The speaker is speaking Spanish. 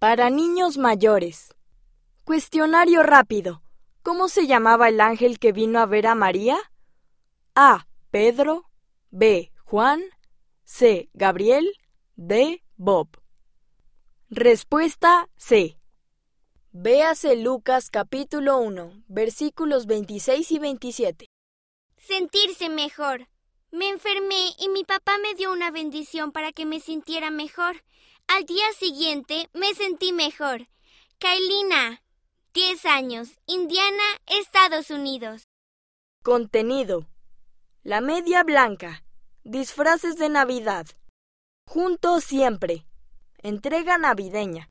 Para niños mayores. Cuestionario rápido. ¿Cómo se llamaba el ángel que vino a ver a María? A. Pedro. B. Juan. C. Gabriel. D. Bob. Respuesta C. Véase Lucas capítulo 1, versículos 26 y 27. Sentirse mejor. Me enfermé y mi papá me dio una bendición para que me sintiera mejor. Al día siguiente me sentí mejor. Kailina, 10 años, Indiana, Estados Unidos. Contenido. La media blanca. Disfraces de Navidad. Juntos siempre. Entrega navideña.